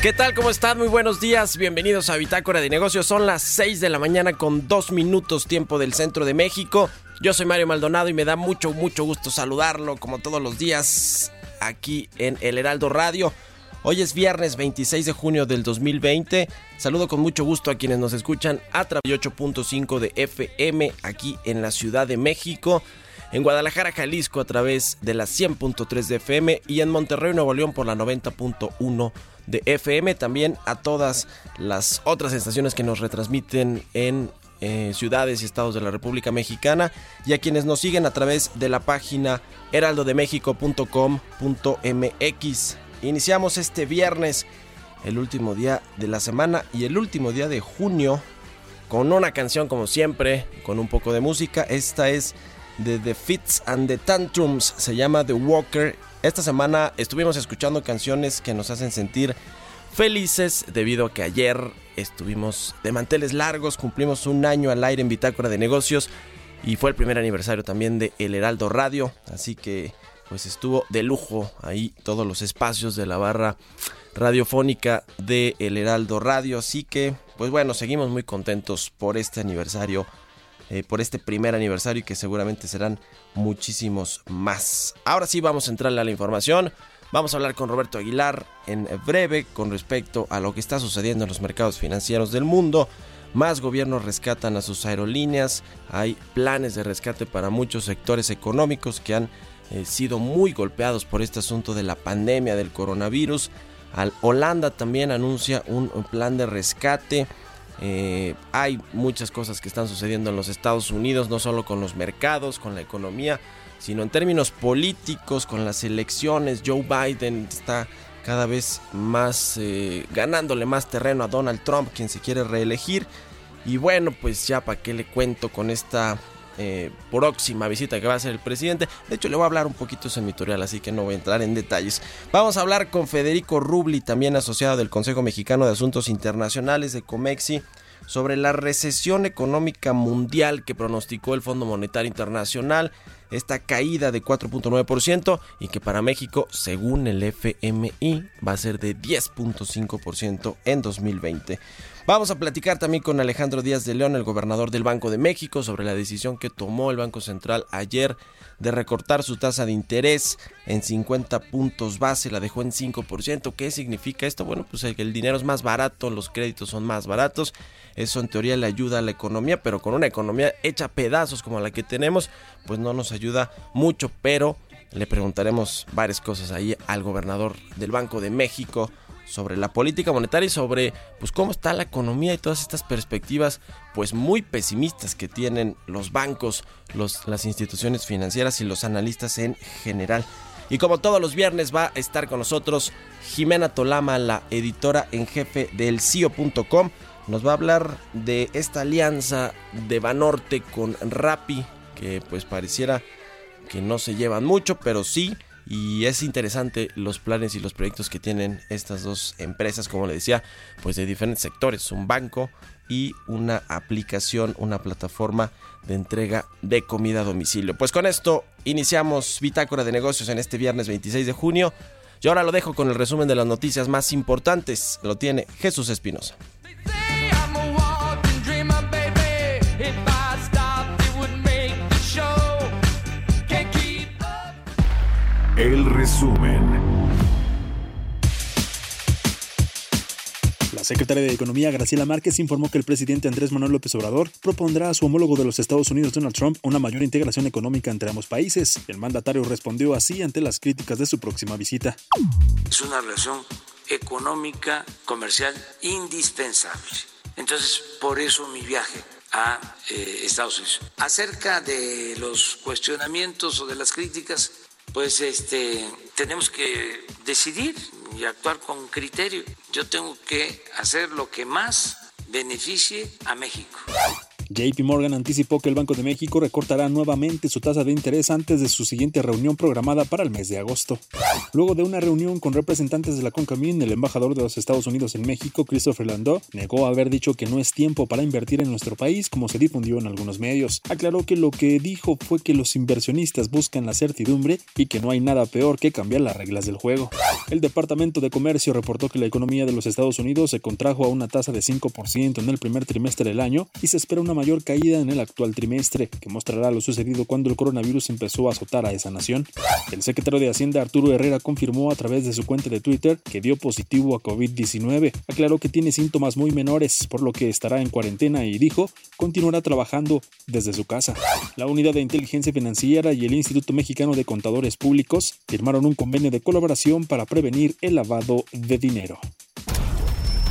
¿Qué tal? ¿Cómo están? Muy buenos días. Bienvenidos a Bitácora de Negocios. Son las 6 de la mañana con 2 minutos tiempo del centro de México. Yo soy Mario Maldonado y me da mucho, mucho gusto saludarlo como todos los días aquí en El Heraldo Radio. Hoy es viernes 26 de junio del 2020. Saludo con mucho gusto a quienes nos escuchan a través de 8.5 de FM aquí en la Ciudad de México en Guadalajara, Jalisco a través de la 100.3 de FM y en Monterrey, Nuevo León por la 90.1 de FM. También a todas las otras estaciones que nos retransmiten en eh, ciudades y estados de la República Mexicana y a quienes nos siguen a través de la página heraldodemexico.com.mx. Iniciamos este viernes, el último día de la semana y el último día de junio con una canción como siempre, con un poco de música. Esta es de The Fits and the Tantrums, se llama The Walker. Esta semana estuvimos escuchando canciones que nos hacen sentir felices debido a que ayer estuvimos de manteles largos, cumplimos un año al aire en Bitácora de Negocios y fue el primer aniversario también de El Heraldo Radio, así que pues estuvo de lujo ahí todos los espacios de la barra radiofónica de El Heraldo Radio, así que pues bueno, seguimos muy contentos por este aniversario eh, por este primer aniversario y que seguramente serán muchísimos más. Ahora sí vamos a entrarle a la información. Vamos a hablar con Roberto Aguilar en breve con respecto a lo que está sucediendo en los mercados financieros del mundo. Más gobiernos rescatan a sus aerolíneas. Hay planes de rescate para muchos sectores económicos que han eh, sido muy golpeados por este asunto de la pandemia del coronavirus. Al Holanda también anuncia un plan de rescate. Eh, hay muchas cosas que están sucediendo en los Estados Unidos, no solo con los mercados, con la economía, sino en términos políticos, con las elecciones. Joe Biden está cada vez más eh, ganándole más terreno a Donald Trump, quien se quiere reelegir. Y bueno, pues ya para qué le cuento con esta eh, próxima visita que va a hacer el presidente. De hecho, le voy a hablar un poquito en mi tutorial, así que no voy a entrar en detalles. Vamos a hablar con Federico Rubli, también asociado del Consejo Mexicano de Asuntos Internacionales de Comexi sobre la recesión económica mundial que pronosticó el Fondo Monetario Internacional, esta caída de 4.9% y que para México, según el FMI, va a ser de 10.5% en 2020. Vamos a platicar también con Alejandro Díaz de León, el gobernador del Banco de México, sobre la decisión que tomó el Banco Central ayer de recortar su tasa de interés en 50 puntos base, la dejó en 5%. ¿Qué significa esto? Bueno, pues el, el dinero es más barato, los créditos son más baratos. Eso en teoría le ayuda a la economía, pero con una economía hecha pedazos como la que tenemos, pues no nos ayuda mucho, pero le preguntaremos varias cosas ahí al gobernador del Banco de México sobre la política monetaria y sobre pues cómo está la economía y todas estas perspectivas pues muy pesimistas que tienen los bancos, los, las instituciones financieras y los analistas en general. Y como todos los viernes va a estar con nosotros Jimena Tolama, la editora en jefe del CIO.com. Nos va a hablar de esta alianza de Banorte con Rappi, que pues pareciera que no se llevan mucho, pero sí y es interesante los planes y los proyectos que tienen estas dos empresas, como le decía, pues de diferentes sectores, un banco y una aplicación, una plataforma de entrega de comida a domicilio. Pues con esto iniciamos Bitácora de Negocios en este viernes 26 de junio. Y ahora lo dejo con el resumen de las noticias más importantes. Lo tiene Jesús Espinosa. Resumen. La secretaria de Economía, Graciela Márquez, informó que el presidente Andrés Manuel López Obrador propondrá a su homólogo de los Estados Unidos, Donald Trump, una mayor integración económica entre ambos países. El mandatario respondió así ante las críticas de su próxima visita. Es una relación económica, comercial indispensable. Entonces, por eso mi viaje a eh, Estados Unidos. Acerca de los cuestionamientos o de las críticas, pues este, tenemos que decidir y actuar con criterio. Yo tengo que hacer lo que más beneficie a México. JP Morgan anticipó que el Banco de México recortará nuevamente su tasa de interés antes de su siguiente reunión programada para el mes de agosto. Luego de una reunión con representantes de la CONCAMIN, el embajador de los Estados Unidos en México, Christopher Landau, negó haber dicho que no es tiempo para invertir en nuestro país como se difundió en algunos medios. Aclaró que lo que dijo fue que los inversionistas buscan la certidumbre y que no hay nada peor que cambiar las reglas del juego. El Departamento de Comercio reportó que la economía de los Estados Unidos se contrajo a una tasa de 5% en el primer trimestre del año y se espera una mayor caída en el actual trimestre, que mostrará lo sucedido cuando el coronavirus empezó a azotar a esa nación. El secretario de Hacienda Arturo Herrera confirmó a través de su cuenta de Twitter que dio positivo a COVID-19. Aclaró que tiene síntomas muy menores, por lo que estará en cuarentena y dijo continuará trabajando desde su casa. La Unidad de Inteligencia Financiera y el Instituto Mexicano de Contadores Públicos firmaron un convenio de colaboración para prevenir el lavado de dinero.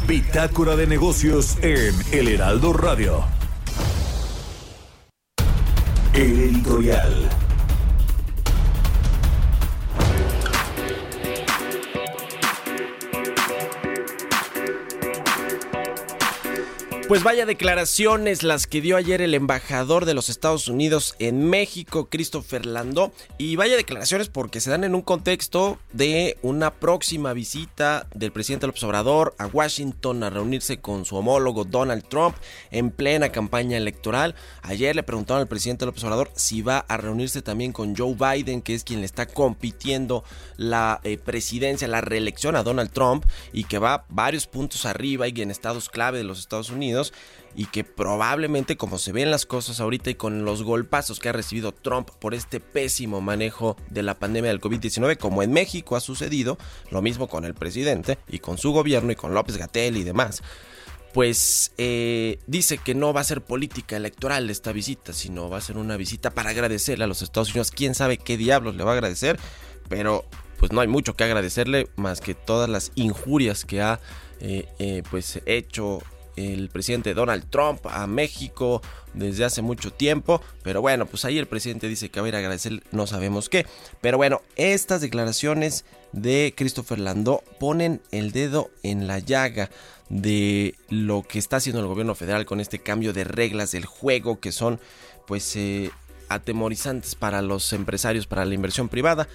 Bitácora de negocios en El Heraldo Radio. Editorial. Pues vaya declaraciones las que dio ayer el embajador de los Estados Unidos en México, Christopher Landó. Y vaya declaraciones porque se dan en un contexto de una próxima visita del presidente López Obrador a Washington a reunirse con su homólogo Donald Trump en plena campaña electoral. Ayer le preguntaron al presidente López Obrador si va a reunirse también con Joe Biden, que es quien le está compitiendo la eh, presidencia, la reelección a Donald Trump y que va varios puntos arriba y en estados clave de los Estados Unidos y que probablemente como se ven las cosas ahorita y con los golpazos que ha recibido Trump por este pésimo manejo de la pandemia del COVID-19 como en México ha sucedido, lo mismo con el presidente y con su gobierno y con López Gatel y demás, pues eh, dice que no va a ser política electoral esta visita, sino va a ser una visita para agradecerle a los Estados Unidos. Quién sabe qué diablos le va a agradecer, pero pues no hay mucho que agradecerle más que todas las injurias que ha eh, eh, pues hecho el presidente Donald Trump a México desde hace mucho tiempo. Pero bueno, pues ahí el presidente dice que va a ir a agradecer no sabemos qué. Pero bueno, estas declaraciones de Christopher Landó ponen el dedo en la llaga de lo que está haciendo el gobierno federal con este cambio de reglas del juego que son pues eh, atemorizantes para los empresarios, para la inversión privada.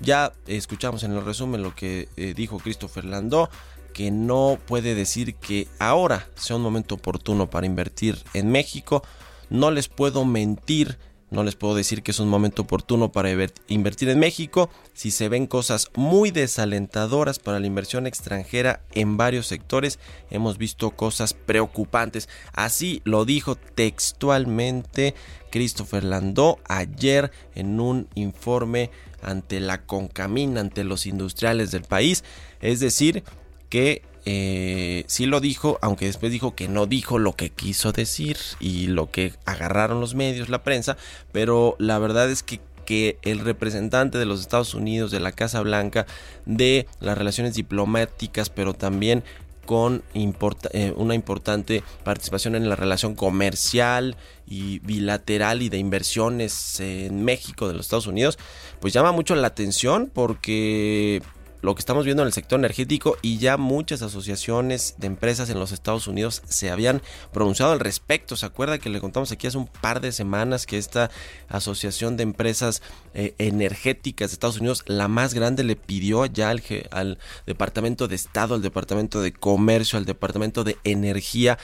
Ya escuchamos en el resumen lo que eh, dijo Christopher Landó que no puede decir que ahora sea un momento oportuno para invertir en México. No les puedo mentir, no les puedo decir que es un momento oportuno para invertir en México si se ven cosas muy desalentadoras para la inversión extranjera en varios sectores. Hemos visto cosas preocupantes. Así lo dijo textualmente Christopher Landó ayer en un informe ante la Concamina, ante los industriales del país. Es decir, que eh, sí lo dijo, aunque después dijo que no dijo lo que quiso decir y lo que agarraron los medios, la prensa, pero la verdad es que que el representante de los Estados Unidos, de la Casa Blanca, de las relaciones diplomáticas, pero también con eh, una importante participación en la relación comercial y bilateral y de inversiones en México de los Estados Unidos, pues llama mucho la atención porque lo que estamos viendo en el sector energético y ya muchas asociaciones de empresas en los Estados Unidos se habían pronunciado al respecto. ¿Se acuerda que le contamos aquí hace un par de semanas que esta asociación de empresas eh, energéticas de Estados Unidos, la más grande, le pidió ya al, al Departamento de Estado, al Departamento de Comercio, al Departamento de Energía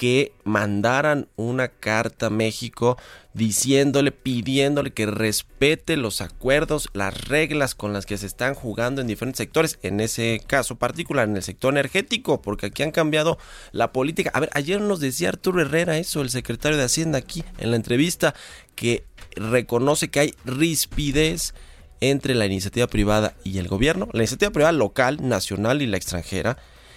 que mandaran una carta a México diciéndole, pidiéndole que respete los acuerdos, las reglas con las que se están jugando en diferentes sectores, en ese caso particular, en el sector energético, porque aquí han cambiado la política. A ver, ayer nos decía Arturo Herrera eso, el secretario de Hacienda aquí en la entrevista, que reconoce que hay rispidez entre la iniciativa privada y el gobierno, la iniciativa privada local, nacional y la extranjera,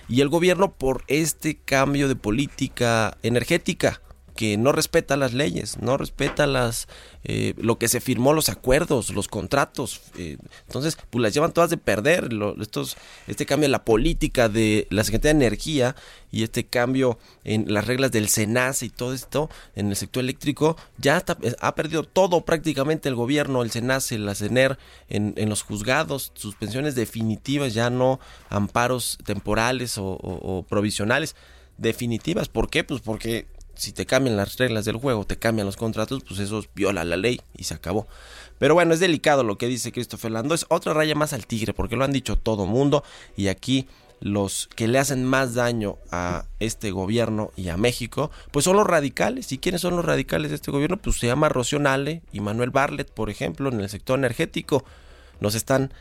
y el gobierno por este cambio de política energética que no respeta las leyes, no respeta las eh, lo que se firmó, los acuerdos, los contratos. Eh, entonces, pues las llevan todas de perder. estos, este cambio en la política de la Secretaría de Energía y este cambio en las reglas del SENACE y todo esto en el sector eléctrico, ya ha perdido todo prácticamente el gobierno, el SENACE, la CENER, en, en los juzgados, suspensiones definitivas, ya no amparos temporales o provisionales definitivas. ¿Por qué? Pues porque si te cambian las reglas del juego, te cambian los contratos, pues eso viola la ley y se acabó. Pero bueno, es delicado lo que dice Christopher Lando. Es otra raya más al tigre, porque lo han dicho todo mundo. Y aquí los que le hacen más daño a este gobierno y a México, pues son los radicales. ¿Y quiénes son los radicales de este gobierno? Pues se llama Rocío Nale y Manuel Barlet, por ejemplo, en el sector energético. Nos están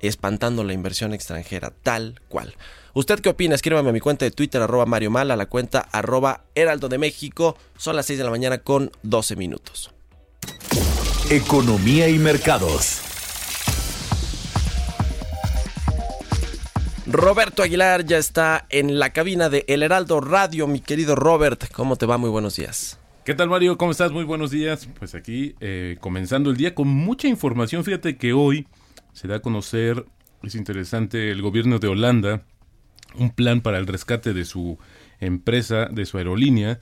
espantando la inversión extranjera, tal cual. ¿Usted qué opina? Escríbame a mi cuenta de Twitter, arroba Mario Mal, a la cuenta arroba Heraldo de México. Son las 6 de la mañana con 12 minutos. Economía y mercados. Roberto Aguilar ya está en la cabina de El Heraldo Radio. Mi querido Robert, ¿cómo te va? Muy buenos días. ¿Qué tal Mario? ¿Cómo estás? Muy buenos días. Pues aquí eh, comenzando el día con mucha información. Fíjate que hoy se da a conocer, es interesante, el gobierno de Holanda, un plan para el rescate de su empresa, de su aerolínea,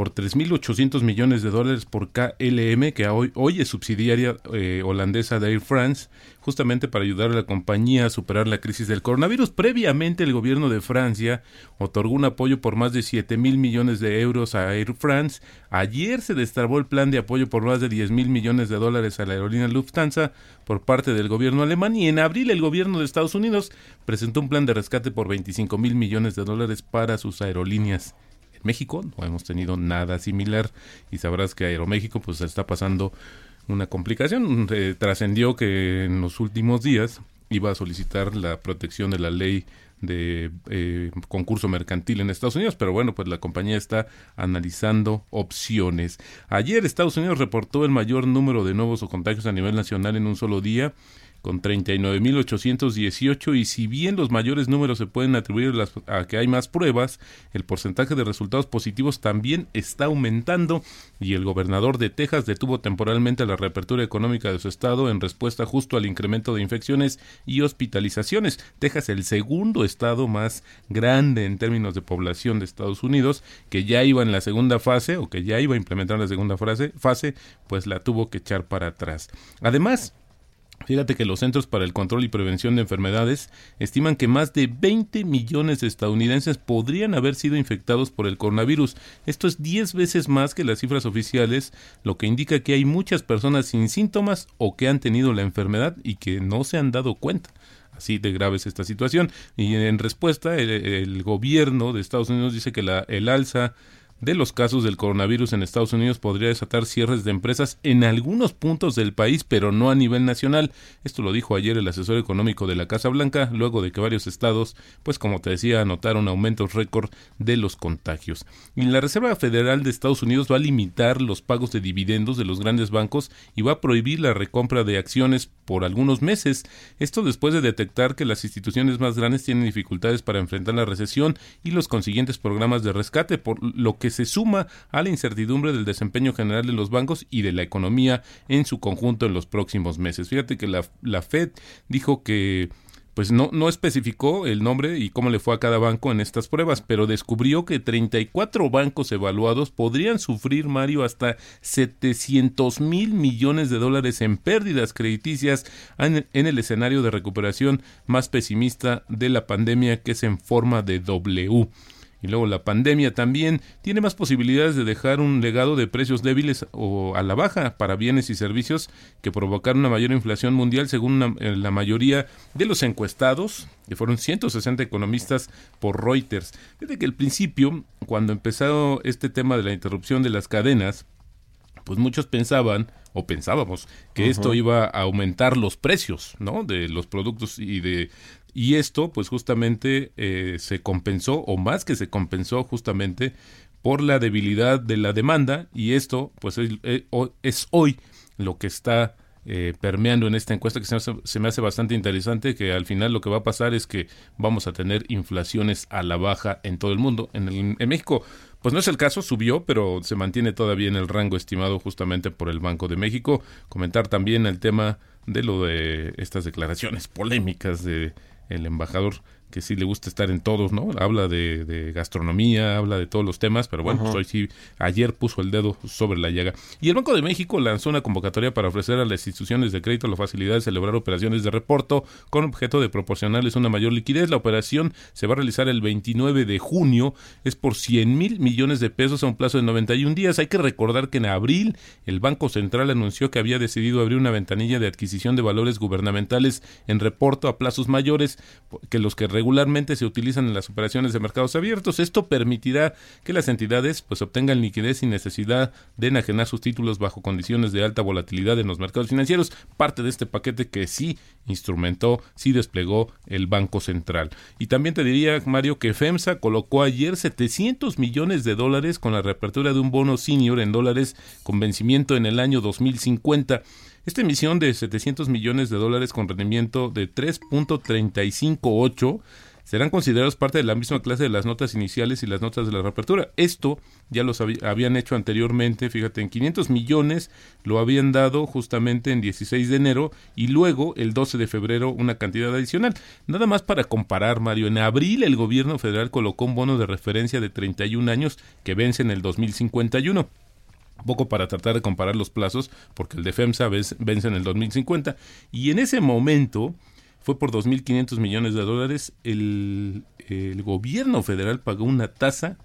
por 3.800 millones de dólares por KLM, que hoy, es subsidiaria eh, holandesa de Air France, justamente para ayudar a la compañía a superar la crisis del coronavirus. Previamente, el gobierno de Francia otorgó un apoyo por más de 7 mil millones de euros a Air France. Ayer se destrabó el plan de apoyo por más de 10 mil millones de dólares a la aerolínea Lufthansa por parte del gobierno alemán. Y en abril, el gobierno de Estados Unidos presentó un plan de rescate por 25 mil millones de dólares para sus aerolíneas. México no hemos tenido nada similar y sabrás que Aeroméxico pues está pasando una complicación. Eh, trascendió que en los últimos días iba a solicitar la protección de la ley de eh, concurso mercantil en Estados Unidos, pero bueno, pues la compañía está analizando opciones. Ayer Estados Unidos reportó el mayor número de nuevos o contagios a nivel nacional en un solo día con 39.818 y si bien los mayores números se pueden atribuir a que hay más pruebas, el porcentaje de resultados positivos también está aumentando y el gobernador de Texas detuvo temporalmente la reapertura económica de su estado en respuesta justo al incremento de infecciones y hospitalizaciones. Texas, el segundo estado más grande en términos de población de Estados Unidos, que ya iba en la segunda fase o que ya iba a implementar la segunda fase, fase pues la tuvo que echar para atrás. Además, Fíjate que los Centros para el Control y Prevención de Enfermedades estiman que más de 20 millones de estadounidenses podrían haber sido infectados por el coronavirus. Esto es 10 veces más que las cifras oficiales, lo que indica que hay muchas personas sin síntomas o que han tenido la enfermedad y que no se han dado cuenta así de grave es esta situación. Y en respuesta, el, gobierno de Estados Unidos dice que la, el alza de los casos del coronavirus en Estados Unidos podría desatar cierres de empresas en algunos puntos del país, pero no a nivel nacional. Esto lo dijo ayer el asesor económico de la Casa Blanca, luego de que varios estados, pues como te decía, anotaron aumentos récord de los contagios. Y la Reserva Federal de Estados Unidos va a limitar los pagos de dividendos de los grandes bancos y va a prohibir la recompra de acciones por algunos meses. Esto después de detectar que las instituciones más grandes tienen dificultades para enfrentar la recesión y los consiguientes programas de rescate, por lo que se suma a la incertidumbre del desempeño general de los bancos y de la economía en su conjunto en los próximos meses. Fíjate que la, Fed dijo que pues no, no especificó el nombre y cómo le fue a cada banco en estas pruebas, pero descubrió que 34 bancos evaluados podrían sufrir, Mario, hasta 700 mil millones de dólares en pérdidas crediticias en, en, el escenario de recuperación más pesimista de la pandemia, que es en forma de W. y luego la pandemia también, tiene más posibilidades de dejar un legado de precios débiles o a la baja para bienes y servicios que provocar una mayor inflación mundial según eh, la mayoría de los encuestados, que fueron 160 economistas por Reuters. Desde que al principio, cuando empezó este tema de la interrupción de las cadenas, pues muchos pensaban o pensábamos que esto iba a aumentar los precios, ¿no? De los productos y de y esto, pues justamente eh, se compensó, o más que se compensó justamente por la debilidad de la demanda, y esto, pues es, eh, es hoy lo que está eh, permeando en esta encuesta que se me, hace, se me, hace, bastante interesante, que al final lo que va a pasar es que vamos a tener inflaciones a la baja en todo el mundo. En, el, en México, pues no es el caso, subió, pero se mantiene todavía en el rango estimado justamente por el Banco de México. Comentar también el tema de lo de estas declaraciones polémicas de el embajador que sí le gusta estar en todos, ¿no? Habla de, gastronomía, habla de todos los temas, pero bueno, pues hoy sí, ayer puso el dedo sobre la llaga. Y el Banco de México lanzó una convocatoria para ofrecer a las instituciones de crédito la facilidad de celebrar operaciones de reporto con objeto de proporcionarles una mayor liquidez. La operación se va a realizar el 29 de junio, es por 100 mil millones de pesos a un plazo de 91 días. Hay que recordar que en abril el Banco Central anunció que había decidido abrir una ventanilla de adquisición de valores gubernamentales en reporto a plazos mayores que los que regularmente se utilizan en las operaciones de mercados abiertos. Esto permitirá que las entidades pues obtengan liquidez sin necesidad de enajenar sus títulos bajo condiciones de alta volatilidad en los mercados financieros, parte de este paquete que sí instrumentó, sí desplegó el Banco Central. Y también te diría, Mario, que FEMSA colocó ayer 700 millones de dólares con la reapertura de un bono senior en dólares con vencimiento en el año 2050. Esta emisión de 700 millones de dólares con rendimiento de 3.358 serán considerados parte de la misma clase de las notas iniciales y las notas de la reapertura. Esto ya los habían hecho anteriormente, fíjate, en 500 millones lo habían dado justamente en 16 de enero y luego el 12 de febrero una cantidad adicional. Nada más para comparar, Mario, en abril el gobierno federal colocó un bono de referencia de 31 años que vence en el 2051 poco para tratar de comparar los plazos, porque el de FEMSA vence en el 2050, y en ese momento fue por 2.500 millones de dólares, el, el gobierno federal pagó una tasa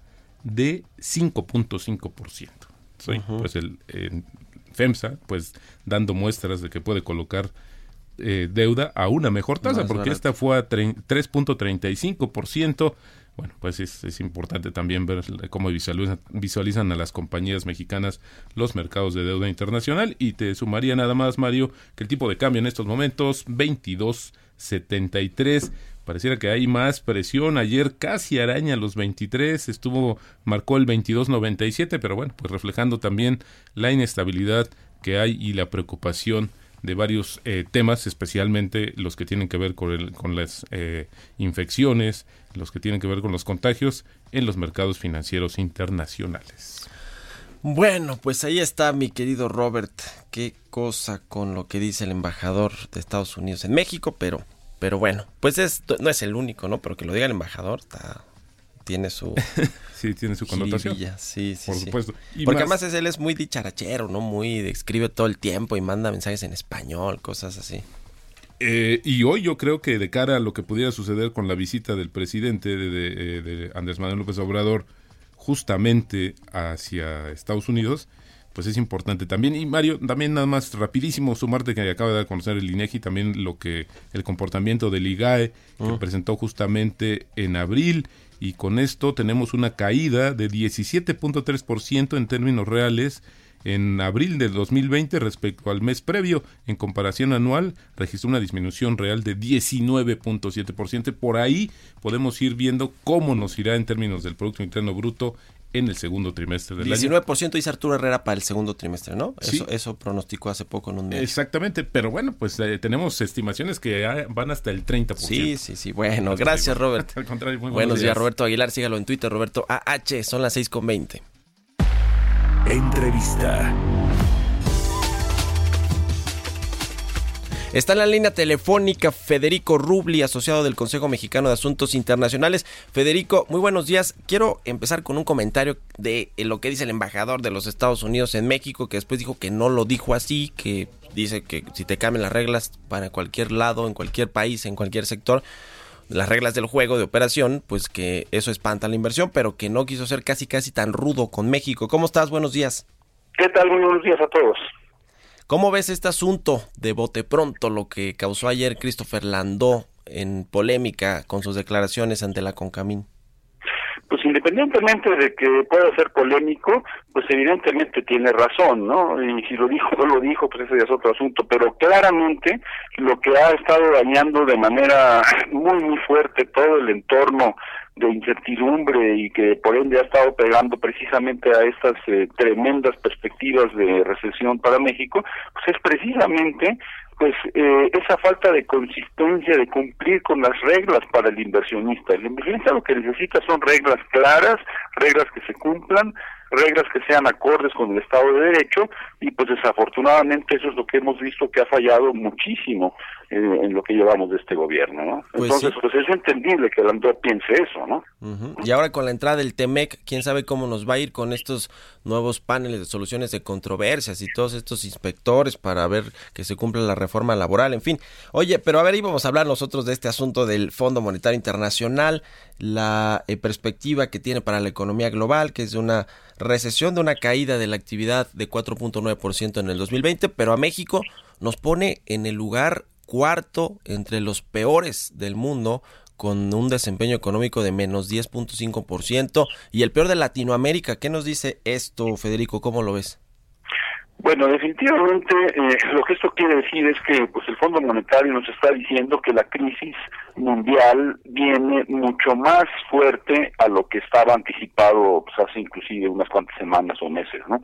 de 5.5%. Sí, Pues el FEMSA, pues dando muestras de que puede colocar eh, deuda a una mejor tasa, porque esta fue a 3.35%. Bueno, pues es, importante también ver cómo visualizan, a las compañías mexicanas los mercados de deuda internacional. Y te sumaría nada más, Mario, que el tipo de cambio en estos momentos, 22.73. Pareciera que hay más presión. Ayer casi araña los 23, estuvo, marcó el 22.97, pero bueno, pues reflejando también la inestabilidad que hay y la preocupación de varios eh, temas, especialmente los que tienen que ver con, las eh, infecciones, los que tienen que ver con los contagios en los mercados financieros internacionales. Bueno, pues ahí está mi querido Robert. Qué cosa con lo que dice el embajador de Estados Unidos en México, pero, pero bueno, pues es, no es el único, ¿no? Pero que lo diga el embajador está, tiene su sí tiene su connotación. sí sí por supuesto. Porque además es, él es muy dicharachero no muy escribe todo el tiempo y manda mensajes en español cosas así. Eh, y hoy yo creo que de cara a lo que pudiera suceder con la visita del presidente de, de, Andrés Manuel López Obrador justamente hacia Estados Unidos, pues es importante también. Y Mario, también nada más rapidísimo sumarte que acaba de conocer el INEGI también lo que el comportamiento del IGAE que ah. presentó justamente en abril y con esto tenemos una caída de 17.3% en términos reales en abril del 2020 respecto al mes previo. En comparación anual, registró una disminución real de 19.7%. Por ahí podemos ir viendo cómo nos irá en términos del Producto Interno Bruto en el segundo trimestre del 19 año. 19% dice Arturo Herrera para el segundo trimestre, ¿no? Eso, eso pronosticó hace poco en un mes. Exactamente, pero bueno, pues eh, tenemos estimaciones que van hasta el 30%. Sí, sí, sí. Bueno, gracias, Robert. Al contrario, muy buenos, días. Roberto Aguilar. Sígalo en Twitter, Roberto AH. Son las 6.20. Entrevista. Está en la línea telefónica Federico Rubli, asociado del Consejo Mexicano de Asuntos Internacionales. Federico, muy buenos días. Quiero empezar con un comentario de lo que dice el embajador de los Estados Unidos en México, que después dijo que no lo dijo así, que dice que si te cambian las reglas para cualquier lado, en cualquier país, en cualquier sector, las reglas del juego de operación, pues que eso espanta la inversión, pero que no quiso ser casi casi tan rudo con México. ¿Cómo estás? Buenos días. ¿Qué tal? Muy buenos días a todos. ¿Cómo ves este asunto de bote pronto, lo que causó ayer Christopher Landó en polémica con sus declaraciones ante la Concamín? Pues independientemente de que pueda ser polémico, pues evidentemente tiene razón, ¿no? Y si lo dijo o no lo dijo, pues ese ya es otro asunto, pero claramente lo que ha estado dañando de manera muy, muy fuerte todo el entorno de incertidumbre y que por ende ha estado pegando precisamente a estas eh, tremendas perspectivas de recesión para México, pues es precisamente pues eh, esa falta de consistencia de cumplir con las reglas para el inversionista. El inversionista lo que necesita son reglas claras, reglas que se cumplan, reglas que sean acordes con el Estado de Derecho y pues desafortunadamente eso es lo que hemos visto que ha fallado muchísimo en lo que llevamos de este gobierno, ¿no? Pues Entonces, sí. pues es entendible que el Andor piense eso, ¿no? Y ahora con la entrada del TEMEC, quién sabe cómo nos va a ir con estos nuevos paneles de soluciones de controversias y todos estos inspectores para ver que se cumpla la reforma laboral, en fin. Oye, pero a ver, íbamos a hablar nosotros de este asunto del Fondo Monetario Internacional, la eh, perspectiva que tiene para la economía global, que es de una recesión, de una caída de la actividad de 4.9% en el 2020, pero a México nos pone en el lugar cuarto entre los peores del mundo con un desempeño económico de menos 10.5% y el peor de Latinoamérica. ¿Qué nos dice esto, Federico? ¿Cómo lo ves? Bueno, definitivamente eh, lo que esto quiere decir es que pues el Fondo Monetario nos está diciendo que la crisis mundial viene mucho más fuerte a lo que estaba anticipado pues, hace inclusive unas cuantas semanas o meses, ¿no?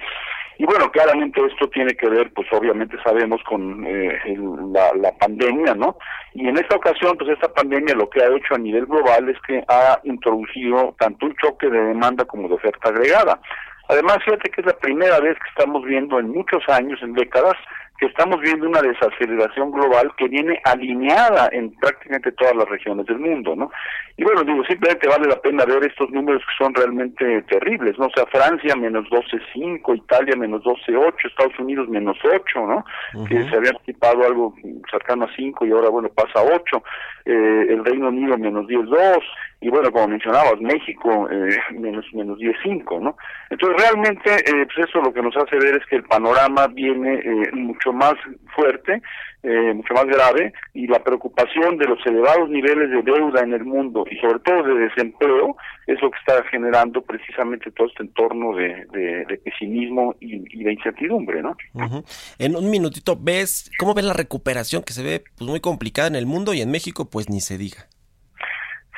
Y bueno, claramente esto tiene que ver, pues obviamente sabemos con eh, el- la, la pandemia, ¿no? Y en esta ocasión, pues esta pandemia lo que ha hecho a nivel global es que ha introducido tanto un choque de demanda como de oferta agregada. Además, fíjate que es la primera vez que estamos viendo en muchos años, en décadas, que estamos viendo una desaceleración global que viene alineada en prácticamente todas las regiones del mundo, ¿no? Y bueno, digo, simplemente vale la pena ver estos números que son realmente terribles, ¿no? O sea, Francia menos 12.5, Italia menos 12.8, Estados Unidos menos 8, ¿no? Que se había anticipado algo cercano a 5 y ahora, bueno, pasa a 8, eh, el Reino Unido menos 10.2, y bueno, como mencionabas, México eh, menos menos 10.5, ¿no? Entonces realmente eh, pues eso lo que nos hace ver es que el panorama viene eh, mucho más fuerte, eh, mucho más grave y la preocupación de los elevados niveles de deuda en el mundo y sobre todo de desempleo es lo que está generando precisamente todo este entorno de, de, de pesimismo y, y de incertidumbre, ¿no? Ujú. En un minutito, ¿ves cómo ves la recuperación que se ve pues, muy complicada en el mundo y en México? Pues ni se diga.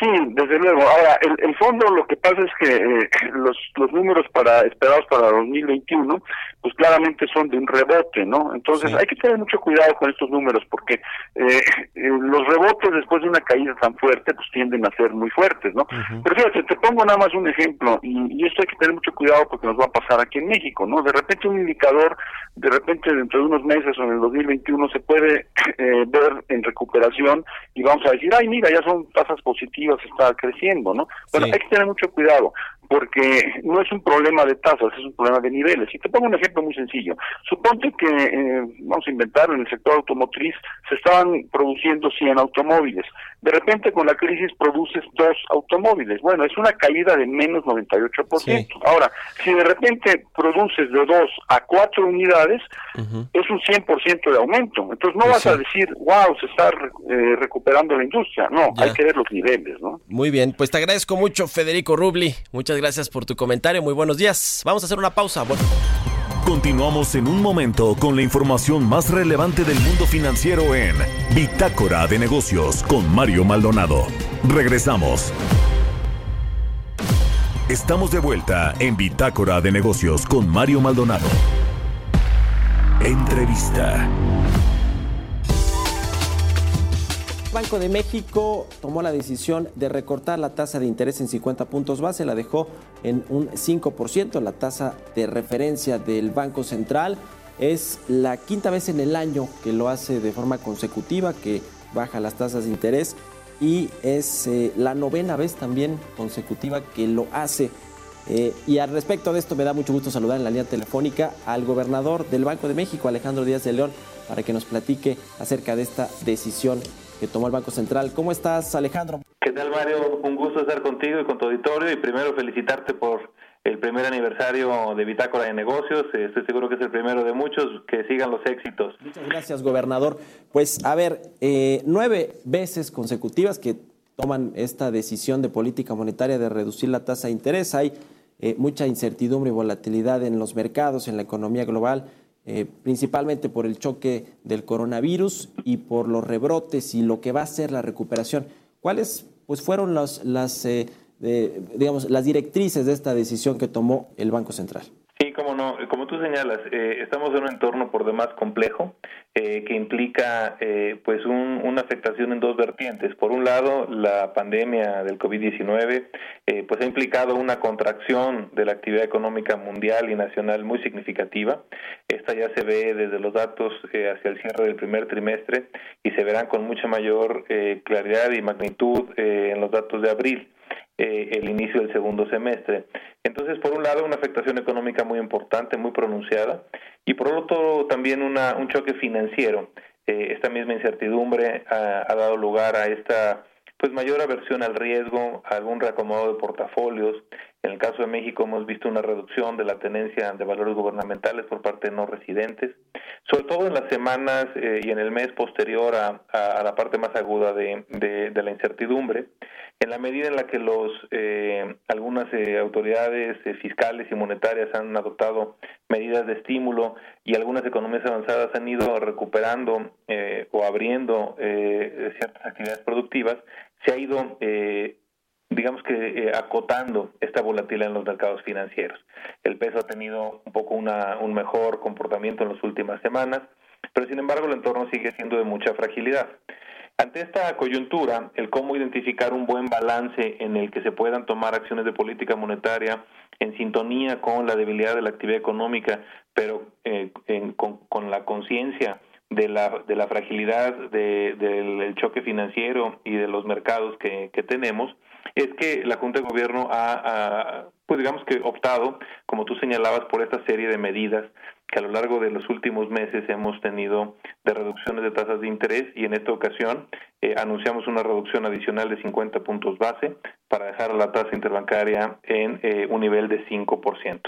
Sí, desde luego. Ahora, el, el fondo lo que pasa es que eh, los, los números para esperados para 2021, pues claramente son de un rebote, ¿no? Entonces Sí. hay que tener mucho cuidado con estos números porque eh, eh, los rebotes después de una caída tan fuerte, pues tienden a ser muy fuertes, ¿no? Pero fíjate, te pongo nada más un ejemplo y, y esto hay que tener mucho cuidado porque nos va a pasar aquí en México, ¿no? De repente un indicador, de repente dentro de unos meses o en el 2021 se puede eh, ver en recuperación y vamos a decir, ay, mira, ya son tasas positivas, está creciendo, ¿no? Bueno, Sí. hay que tener mucho cuidado porque no es un problema de tasas, es un problema de niveles. Y te pongo un ejemplo muy sencillo. Suponte que, eh, vamos a inventar, en el sector automotriz se estaban produciendo 100 automóviles. De repente con la crisis produces dos automóviles. Bueno, es una caída de menos 98%. Sí. Ahora, si de repente produces de dos a cuatro unidades, es un 100% de aumento. Entonces no vas a decir, wow, se está eh, recuperando la industria. No, Ya. hay que ver los niveles, ¿no? Muy bien, pues te agradezco mucho, Federico Rubli. Muchas gracias por tu comentario. Muy buenos días. Vamos a hacer una pausa. Continuamos en un momento con la información más relevante del mundo financiero en Bitácora de Negocios con Mario Maldonado. Regresamos. Estamos de vuelta en Bitácora de Negocios con Mario Maldonado. Entrevista. Banco de México tomó la decisión de recortar la tasa de interés en 50 puntos base, la dejó en un 5%, la tasa de referencia del Banco Central. Es la quinta vez en el año que lo hace de forma consecutiva, que baja las tasas de interés y es eh, la novena vez también consecutiva que lo hace. Eh, y al respecto de esto me da mucho gusto saludar en la línea telefónica al gobernador del Banco de México, Alejandro Díaz de León, para que nos platique acerca de esta decisión que tomó el Banco Central. ¿Cómo estás, Alejandro? ¿Qué tal, Mario? Un gusto estar contigo y con tu auditorio y primero felicitarte por el primer aniversario de Bitácora de Negocios. Estoy seguro que es el primero de muchos. Que sigan los éxitos. Muchas gracias, gobernador. Pues, a ver, eh, nueve veces consecutivas que toman esta decisión de política monetaria de reducir la tasa de interés. Hay eh, mucha incertidumbre y volatilidad en los mercados, en la economía global, eh, principalmente por el choque del coronavirus y por los rebrotes y lo que va a ser la recuperación. ¿Cuáles pues, fueron las, digamos, las directrices de esta decisión que tomó el Banco Central? Como no, como tú señalas, eh, estamos en un entorno por demás complejo eh, que implica eh, pues una afectación en dos vertientes. Por un lado, la pandemia del COVID-19 pues ha implicado una contracción de la actividad económica mundial y nacional muy significativa. Esta ya se ve desde los datos hacia el cierre del primer trimestre y se verán con mucha mayor claridad y magnitud en los datos de abril. Eh, el inicio del segundo semestre. Entonces, por un lado, una afectación económica muy importante, muy pronunciada, y por otro, también una, un choque financiero. Eh, esta misma incertidumbre ha, ha, dado lugar a esta pues mayor aversión al riesgo, algún reacomodo de portafolios. En el caso de México hemos visto una reducción de la tenencia de valores gubernamentales por parte de no residentes, sobre todo en las semanas eh, y en el mes posterior a, la parte más aguda de, la incertidumbre. En la medida en la que los eh, algunas eh, autoridades fiscales y monetarias han adoptado medidas de estímulo y algunas economías avanzadas han ido recuperando o abriendo ciertas actividades productivas, se ha ido, eh, digamos que, eh, acotando esta volatilidad en los mercados financieros. El peso ha tenido un poco una, un mejor comportamiento en las últimas semanas, pero sin embargo el entorno sigue siendo de mucha fragilidad. Ante esta coyuntura, el cómo identificar un buen balance en el que se puedan tomar acciones de política monetaria en sintonía con la debilidad de la actividad económica, pero eh, con, la conciencia de la, de la fragilidad de, del choque financiero y de los mercados que tenemos, es que la Junta de Gobierno ha, pues digamos que optado, como tú señalabas, por esta serie de medidas que a lo largo de los últimos meses hemos tenido de reducciones de tasas de interés y en esta ocasión eh, anunciamos una reducción adicional de 50 puntos base para dejar la tasa interbancaria en eh, un nivel de 5%.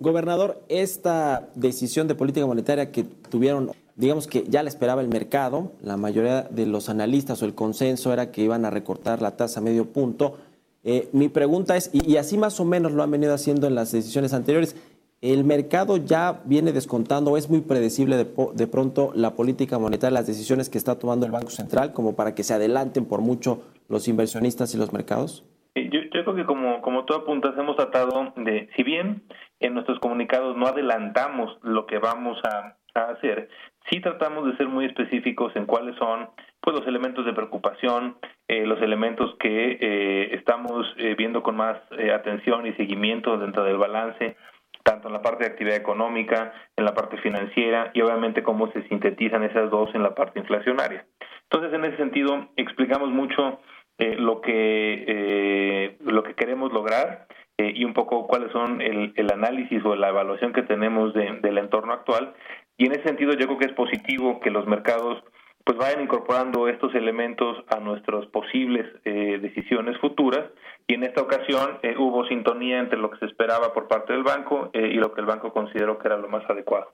Gobernador, esta decisión de política monetaria que tuvieron digamos que ya la esperaba el mercado, la mayoría de los analistas o el consenso era que iban a recortar la tasa medio punto. Eh, mi pregunta es, y, así más o menos lo han venido haciendo en las decisiones anteriores, ¿el mercado ya viene descontando o es muy predecible de, pronto la política monetaria, las decisiones que está tomando el Banco Central como para que se adelanten por mucho los inversionistas y los mercados? Yo, creo que como, como tú apuntas, hemos tratado de, si bien en nuestros comunicados no adelantamos lo que vamos a hacer, sí tratamos de ser muy específicos en cuáles son pues los elementos de preocupación, eh, los elementos que eh, estamos eh, viendo con más atención y seguimiento dentro del balance, tanto en la parte de actividad económica, en la parte financiera y obviamente cómo se sintetizan esas dos en la parte inflacionaria. Entonces, en ese sentido, explicamos mucho lo que lo que queremos lograr y un poco cuáles son el, el, análisis o la evaluación que tenemos de, del entorno actual y en ese sentido yo creo que es positivo que los mercados pues vayan incorporando estos elementos a nuestras posibles eh, decisiones futuras y en esta ocasión eh, hubo sintonía entre lo que se esperaba por parte del banco eh, y lo que el banco consideró que era lo más adecuado.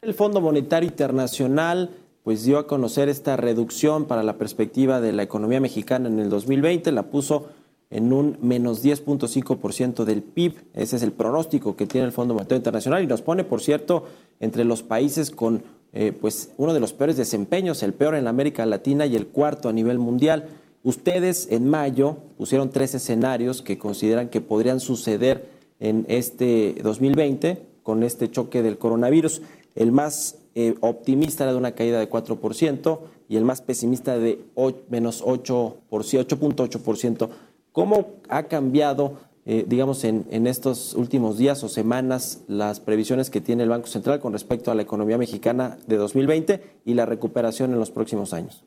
El Fondo Monetario Internacional pues dio a conocer esta reducción para la perspectiva de la economía mexicana en el 2020, la puso en un menos 10.5% del PIB. Ese es el pronóstico que tiene el Fondo Monetario Internacional y nos pone, por cierto, entre los países con eh, pues uno de los peores desempeños, el peor en América Latina y el cuarto a nivel mundial. Ustedes en mayo pusieron tres escenarios que consideran que podrían suceder en este 2020 con este choque del coronavirus. El más eh, optimista era de una caída de 4% y el más pesimista de menos 8.8%. ¿Cómo ha cambiado, eh, digamos, en, en, estos últimos días o semanas las previsiones que tiene el Banco Central con respecto a la economía mexicana de 2020 y la recuperación en los próximos años?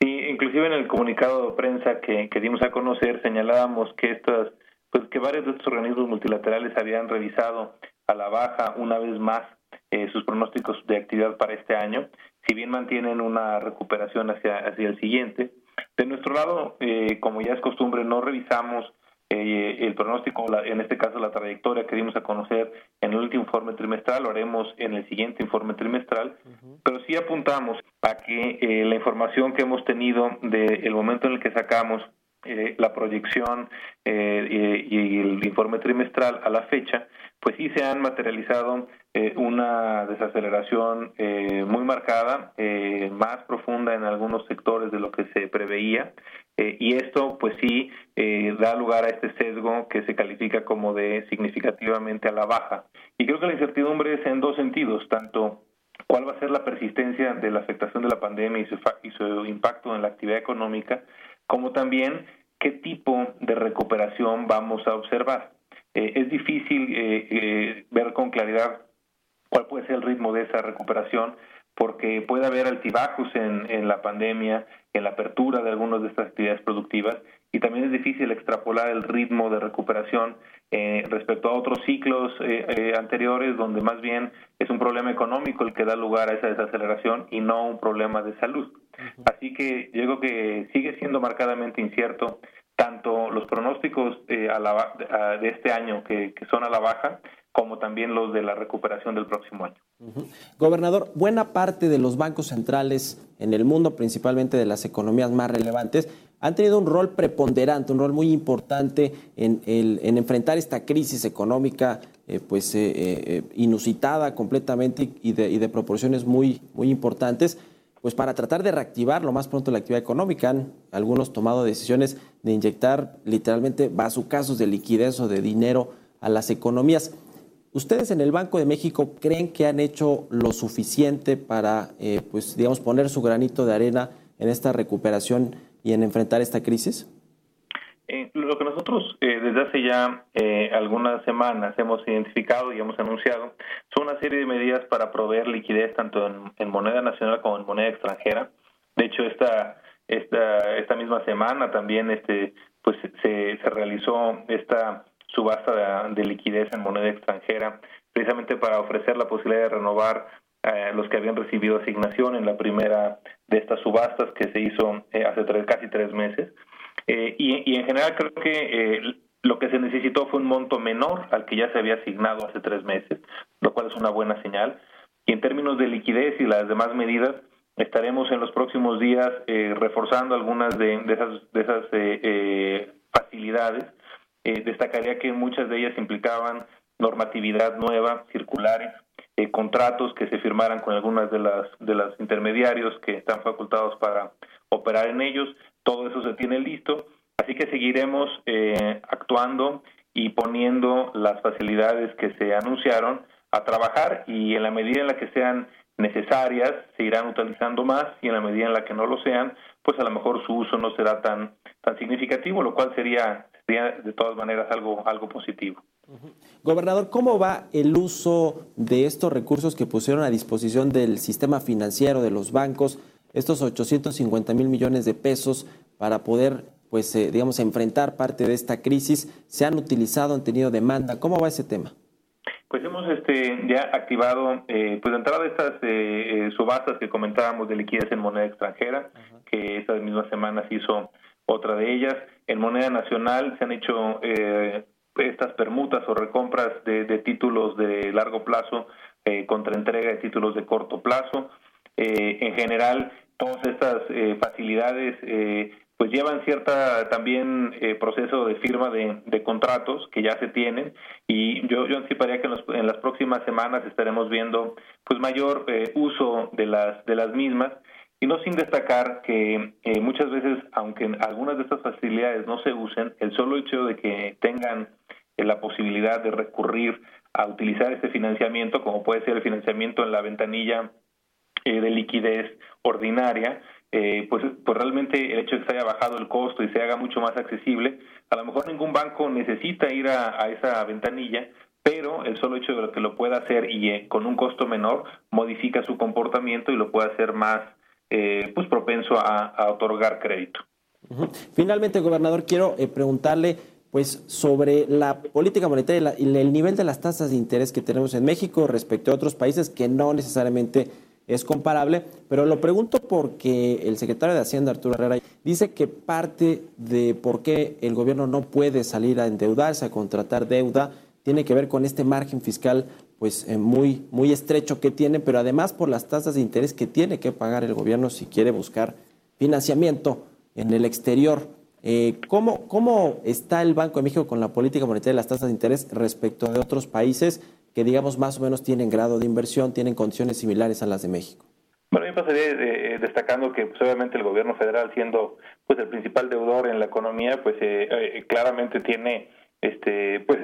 Sí, inclusive en el comunicado de prensa que, dimos a conocer señalábamos que estas, pues que varios de estos organismos multilaterales habían revisado a la baja una vez más sus pronósticos de actividad para este año, si bien mantienen una recuperación hacia, hacia el siguiente. De nuestro lado, como ya es costumbre, no revisamos eh, el pronóstico, en este caso la trayectoria que dimos a conocer en el último informe trimestral, lo haremos en el siguiente informe trimestral, pero sí apuntamos a que eh, la información que hemos tenido del momento en el que sacamos eh, la proyección y el informe trimestral a la fecha, pues sí se han materializado una desaceleración muy marcada, más profunda en algunos sectores de lo que se preveía, eh, y esto, pues sí, eh, da lugar a este sesgo que se califica como de significativamente a la baja. Y creo que la incertidumbre es en dos sentidos, tanto cuál va a ser la persistencia de la afectación de la pandemia y su, y su impacto en la actividad económica, como también qué tipo de recuperación vamos a observar. Eh, es difícil ver con claridad cuál puede ser el ritmo de esa recuperación, porque puede haber altibajos en, en la pandemia, en la apertura de algunas de estas actividades productivas y también es difícil extrapolar el ritmo de recuperación eh, respecto a otros ciclos eh, eh, anteriores donde más bien es un problema económico el que da lugar a esa desaceleración y no un problema de salud. Así que yo creo que sigue siendo marcadamente incierto tanto los pronósticos a la, de este año que, son a la baja como también los de la recuperación del próximo año. Gobernador, buena parte de los bancos centrales en el mundo, principalmente de las economías más relevantes, han tenido un rol preponderante, un rol muy importante en, en enfrentar esta crisis económica eh, pues, eh, eh, inusitada completamente y de, y de, proporciones muy, muy importantes, pues para tratar de reactivar lo más pronto la actividad económica. Han algunos tomado decisiones de inyectar literalmente bazucazos de liquidez o de dinero a las economías. ¿Ustedes en el Banco de México creen que han hecho lo suficiente para, eh, pues, digamos, poner su granito de arena en esta recuperación y en enfrentar esta crisis? Eh, lo que nosotros eh, desde hace ya algunas semanas hemos identificado y hemos anunciado son una serie de medidas para proveer liquidez tanto en, moneda nacional como en moneda extranjera. De hecho, esta esta esta misma semana también este pues se, se realizó esta subasta de, liquidez en moneda extranjera, precisamente para ofrecer la posibilidad de renovar eh, los que habían recibido asignación en la primera de estas subastas que se hizo eh, hace tres, casi tres meses. Eh, y, en general creo que lo que se necesitó fue un monto menor al que ya se había asignado hace tres meses, lo cual es una buena señal. Y en términos de liquidez y las demás medidas, estaremos en los próximos días reforzando algunas de, esas, de esas facilidades eh, destacaría que muchas de ellas implicaban normatividad nueva, circulares, eh, contratos que se firmaran con algunas de las de los intermediarios que están facultados para operar en ellos. Todo eso se tiene listo, así que seguiremos eh, actuando y poniendo las facilidades que se anunciaron a trabajar y en la medida en la que sean necesarias se irán utilizando más y en la medida en la que no lo sean, pues a lo mejor su uso no será tan tan significativo, lo cual sería de todas maneras algo, algo positivo. Gobernador, ¿cómo va el uso de estos recursos que pusieron a disposición del sistema financiero de los bancos, estos 850 mil millones de pesos para poder, pues, eh, digamos, enfrentar parte de esta crisis? ¿Se han utilizado, han tenido demanda? ¿Cómo va ese tema? Pues hemos este, ya activado, eh, pues de entrada estas eh, eh, subastas que comentábamos de liquidez en moneda extranjera, que estas mismas semanas hizo otra de ellas. En moneda nacional se han hecho eh, estas permutas o recompras de, títulos de largo plazo eh, contra entrega de títulos de corto plazo. Eh, en general, todas estas facilidades pues llevan cierta también proceso de firma de, contratos que ya se tienen. Y yo, anticiparía que en, en las próximas semanas estaremos viendo pues mayor uso de las de las mismas. Y no sin destacar que eh, muchas veces, aunque algunas de estas facilidades no se usen, el solo hecho de que tengan eh, la posibilidad de recurrir a utilizar este financiamiento, como puede ser el financiamiento en la ventanilla eh, de liquidez ordinaria, pues, pues realmente el hecho de que se haya bajado el costo y se haga mucho más accesible, a lo mejor ningún banco necesita ir a, esa ventanilla, pero el solo hecho de que lo pueda hacer y con un costo menor modifica su comportamiento y lo puede hacer más eh, pues propenso a, otorgar crédito. Finalmente, gobernador, quiero eh, preguntarle pues sobre la política monetaria y el nivel de las tasas de interés que tenemos en México respecto a otros países que no necesariamente es comparable, pero lo pregunto porque el secretario de Hacienda, Arturo Herrera, dice que parte de por qué el gobierno no puede salir a endeudarse, a contratar deuda, tiene que ver con este margen fiscal pues eh, muy, muy estrecho que tiene, pero además por las tasas de interés que tiene que pagar el gobierno si quiere buscar financiamiento en el exterior. Eh, ¿cómo, ¿Cómo está el Banco de México con la política monetaria de las tasas de interés respecto de otros países que, digamos, más o menos tienen grado de inversión, tienen condiciones similares a las de México? Bueno, yo pasaría eh, destacando que pues, obviamente el gobierno federal, siendo pues el principal deudor en la economía, pues eh, claramente tiene este pues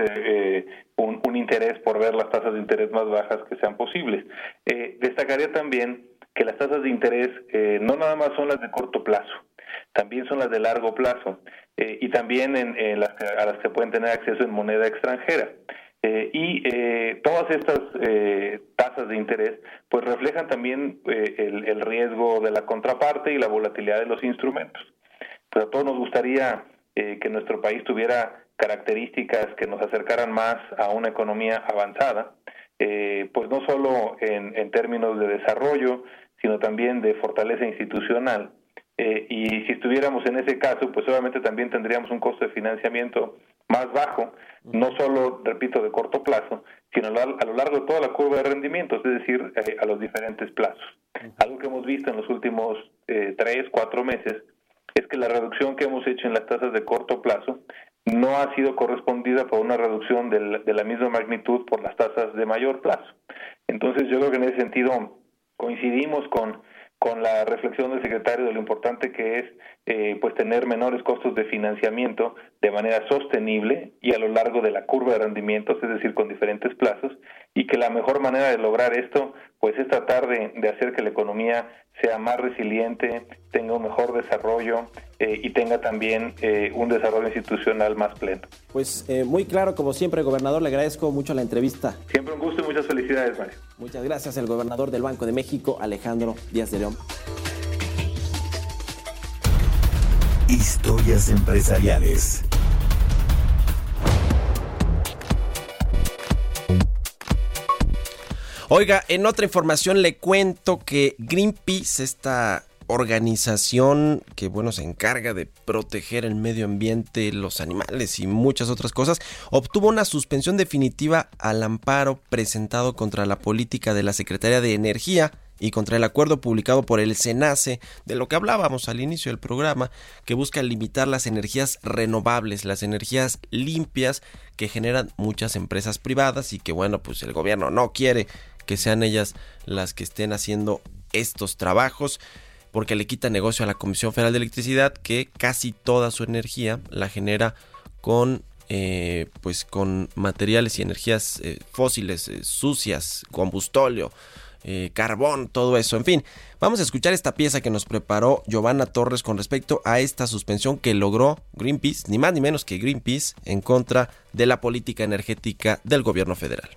un, un, interés por ver las tasas de interés más bajas que sean posibles. destacaría también que las tasas de interés no nada más son las de corto plazo, también son las de largo plazo eh, y también en, a las que pueden tener acceso en moneda extranjera. Eh, y eh, todas estas tasas de interés pues reflejan también el, el, riesgo de la contraparte y la volatilidad de los instrumentos. Pero a todos nos gustaría que nuestro país tuviera características que nos acercaran más a una economía avanzada, pues no solo en, en términos de desarrollo, sino también de fortaleza institucional eh, y si estuviéramos en ese caso, pues obviamente también tendríamos un costo de financiamiento más bajo, no solo, repito, de corto plazo, sino a lo largo de toda la curva de rendimientos, es decir, eh, a los diferentes plazos. Algo que hemos visto en los últimos eh, tres, cuatro meses es que la reducción que hemos hecho en las tasas de corto plazo no ha sido correspondida por una reducción de la misma magnitud por las tasas de mayor plazo. Entonces yo creo que en ese sentido coincidimos con con la reflexión del secretario de lo importante que es eh, pues tener menores costos de financiamiento de manera sostenible y a lo largo de la curva de rendimientos, es decir, con diferentes plazos, y que la mejor manera de lograr esto pues es tratar de, hacer que la economía sea más resiliente, tenga un mejor desarrollo eh, y tenga también eh, un desarrollo institucional más pleno. Pues muy claro, como siempre, gobernador, le agradezco mucho la entrevista. Siempre un gusto y muchas felicidades, Mario. Muchas gracias, el gobernador del Banco de México, Alejandro Díaz de León. Historias empresariales. Oiga, en otra información le cuento que Greenpeace, esta organización que bueno se encarga de proteger el medio ambiente, los animales y muchas otras cosas, obtuvo una suspensión definitiva al amparo presentado contra la política de la Secretaría de Energía y contra el acuerdo publicado por el SENACE, de lo que hablábamos al inicio del programa, que busca limitar las energías renovables, las energías limpias que generan muchas empresas privadas y que bueno, pues el gobierno no quiere que sean ellas las que estén haciendo estos trabajos porque le quita negocio a la Comisión Federal de Electricidad que casi toda su energía la genera con eh, pues con materiales y energías eh, fósiles eh, sucias, combustóleo, carbón, todo eso. En fin, vamos a escuchar esta pieza que nos preparó Giovanna Torres con respecto a esta suspensión que logró Greenpeace, ni más ni menos que Greenpeace, en contra de la política energética del gobierno federal.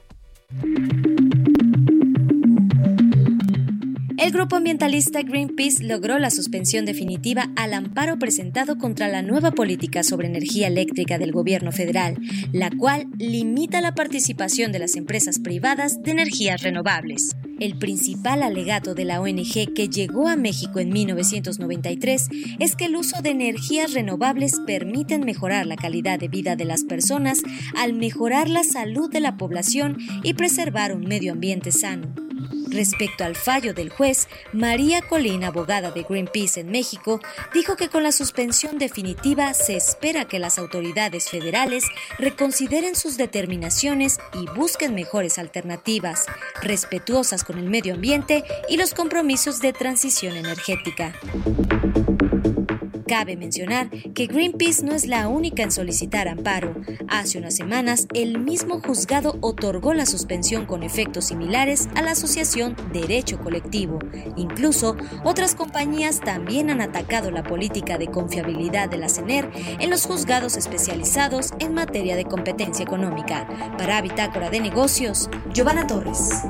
El grupo ambientalista Greenpeace logró la suspensión definitiva al amparo presentado contra la nueva política sobre energía eléctrica del gobierno federal, la cual limita la participación de las empresas privadas de energías renovables. El principal alegato de la ONG que llegó a México en 1993 es que el uso de energías renovables permiten mejorar la calidad de vida de las personas al mejorar la salud de la población y preservar un medio ambiente sano. Respecto al fallo del juez, María Colín, abogada de Greenpeace en México, dijo que con la suspensión definitiva se espera que las autoridades federales reconsideren sus determinaciones y busquen mejores alternativas, respetuosas con el medio ambiente y los compromisos de transición energética. Cabe mencionar que Greenpeace no es la única en solicitar amparo. Hace unas semanas, el mismo juzgado otorgó la suspensión con efectos similares a la asociación Derecho Colectivo. Incluso, otras compañías también han atacado la política de confiabilidad de la CENER en los juzgados especializados en materia de competencia económica. Para Bitácora de Negocios, Giovanna Torres.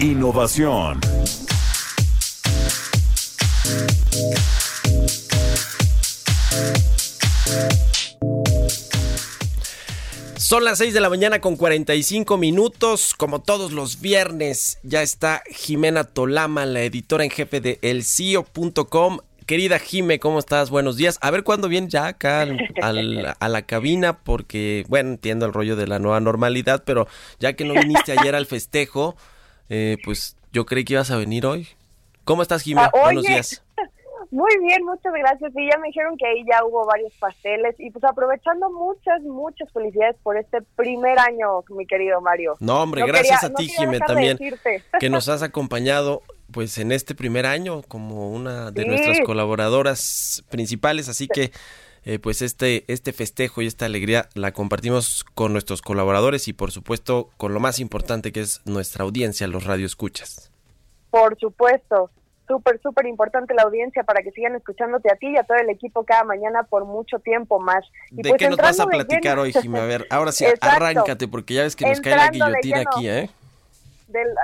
Innovación. Son las 6 de la mañana con 45 minutos. Como todos los viernes, ya está Jimena Tolama, la editora en jefe de elcio.com. Querida Jime, ¿cómo estás? Buenos días. A ver cuándo viene ya acá a la cabina, porque, bueno, entiendo el rollo de la nueva normalidad, pero ya que no viniste ayer al festejo, eh, pues yo creí que ibas a venir hoy. ¿Cómo estás, Jime? Ah, Buenos días. Muy bien, muchas gracias. Y ya me dijeron que ahí ya hubo varios pasteles. Y pues aprovechando muchas, muchas felicidades por este primer año, mi querido Mario. No, hombre, gracias a ti, Jimé, también, que nos has acompañado pues en este primer año como una de nuestras colaboradoras principales. Así que eh, pues este, este festejo y esta alegría la compartimos con nuestros colaboradores y por supuesto con lo más importante que es nuestra audiencia, los radioescuchas. Por supuesto súper, súper importante la audiencia para que sigan escuchándote a ti y a todo el equipo cada mañana por mucho tiempo más. ¿De pues qué nos vas a platicar hoy, Jimmy? A ver, ahora sí, arráncate, porque ya ves que nos cae la guillotina aquí, ¿eh?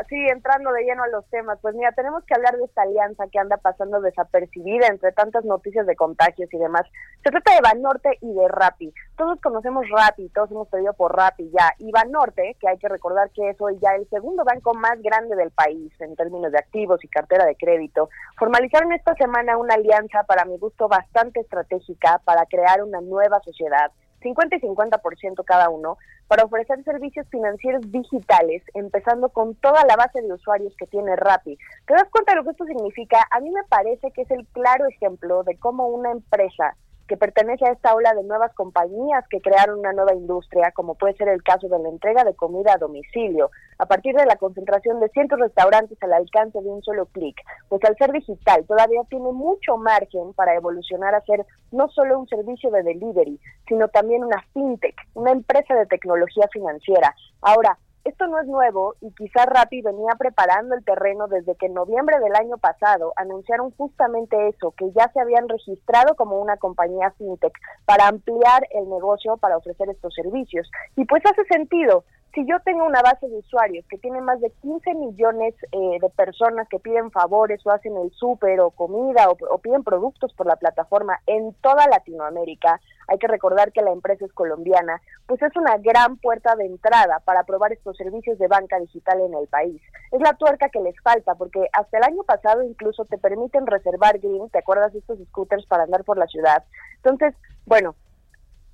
Sí, entrando de lleno a los temas, pues mira, tenemos que hablar de esta alianza que anda pasando desapercibida entre tantas noticias de contagios y demás. Se trata de Banorte y de Rappi. Todos conocemos Rappi, todos hemos pedido por Rappi ya. Y Banorte, que hay que recordar que es hoy ya el segundo banco más grande del país en términos de activos y cartera de crédito, formalizaron esta semana una alianza, para mi gusto, bastante estratégica para crear una nueva sociedad 50 y 50% cada uno, para ofrecer servicios financieros digitales, empezando con toda la base de usuarios que tiene Rappi. ¿Te das cuenta de lo que esto significa? A mí me parece que es el claro ejemplo de cómo una empresa que pertenece a esta ola de nuevas compañías que crearon una nueva industria, como puede ser el caso de la entrega de comida a domicilio, a partir de la concentración de cientos restaurantes al alcance de un solo clic, pues al ser digital todavía tiene mucho margen para evolucionar a ser no solo un servicio de delivery, sino también una fintech, una empresa de tecnología financiera. Ahora, esto no es nuevo y quizá Rappi venía preparando el terreno desde que en noviembre del año pasado anunciaron justamente eso, que ya se habían registrado como una compañía fintech para ampliar el negocio para ofrecer estos servicios. Y pues hace sentido, si yo tengo una base de usuarios que tiene más de 15 millones eh, de personas que piden favores o hacen el súper o comida o, piden productos por la plataforma en toda Latinoamérica, hay que recordar que la empresa es colombiana, pues es una gran puerta de entrada para probar estos servicios de banca digital en el país. Es la tuerca que les falta porque hasta el año pasado incluso te permiten reservar Green, ¿te acuerdas de estos scooters para andar por la ciudad? Entonces, bueno,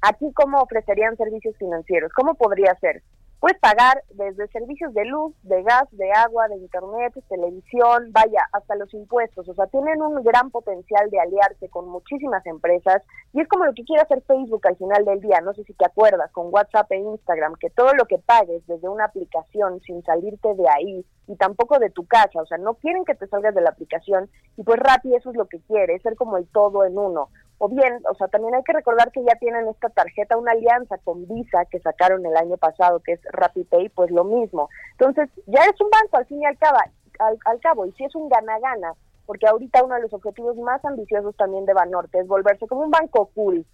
aquí cómo ofrecerían servicios financieros, cómo podría ser Puedes pagar desde servicios de luz, de gas, de agua, de internet, televisión, vaya, hasta los impuestos. O sea, tienen un gran potencial de aliarse con muchísimas empresas y es como lo que quiere hacer Facebook al final del día. No sé si te acuerdas, con WhatsApp e Instagram, que todo lo que pagues desde una aplicación sin salirte de ahí y tampoco de tu casa, o sea, no quieren que te salgas de la aplicación y pues Rappi eso es lo que quiere, ser como el todo en uno o bien, o sea, también hay que recordar que ya tienen esta tarjeta, una alianza con Visa que sacaron el año pasado, que es RappiPay, pues lo mismo. Entonces, ya es un banco al fin y al cabo, al, cabo y si es un gana-gana, porque ahorita uno de los objetivos más ambiciosos también de Banorte es volverse como un banco cool,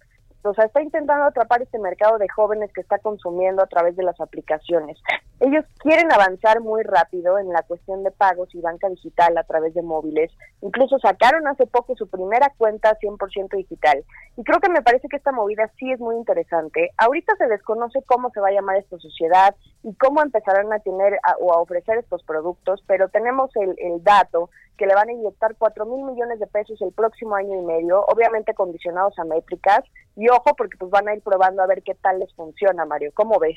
o sea, está intentando atrapar este mercado de jóvenes que está consumiendo a través de las aplicaciones. Ellos quieren avanzar muy rápido en la cuestión de pagos y banca digital a través de móviles. Incluso sacaron hace poco su primera cuenta 100% digital. Y creo que me parece que esta movida sí es muy interesante. Ahorita se desconoce cómo se va a llamar esta sociedad y cómo empezarán a tener o a ofrecer estos productos, pero tenemos el, el dato que le van a inyectar 4 mil millones de pesos el próximo año y medio, obviamente condicionados a métricas. Y ojo, porque pues van a ir probando a ver qué tal les funciona, Mario. ¿Cómo ves?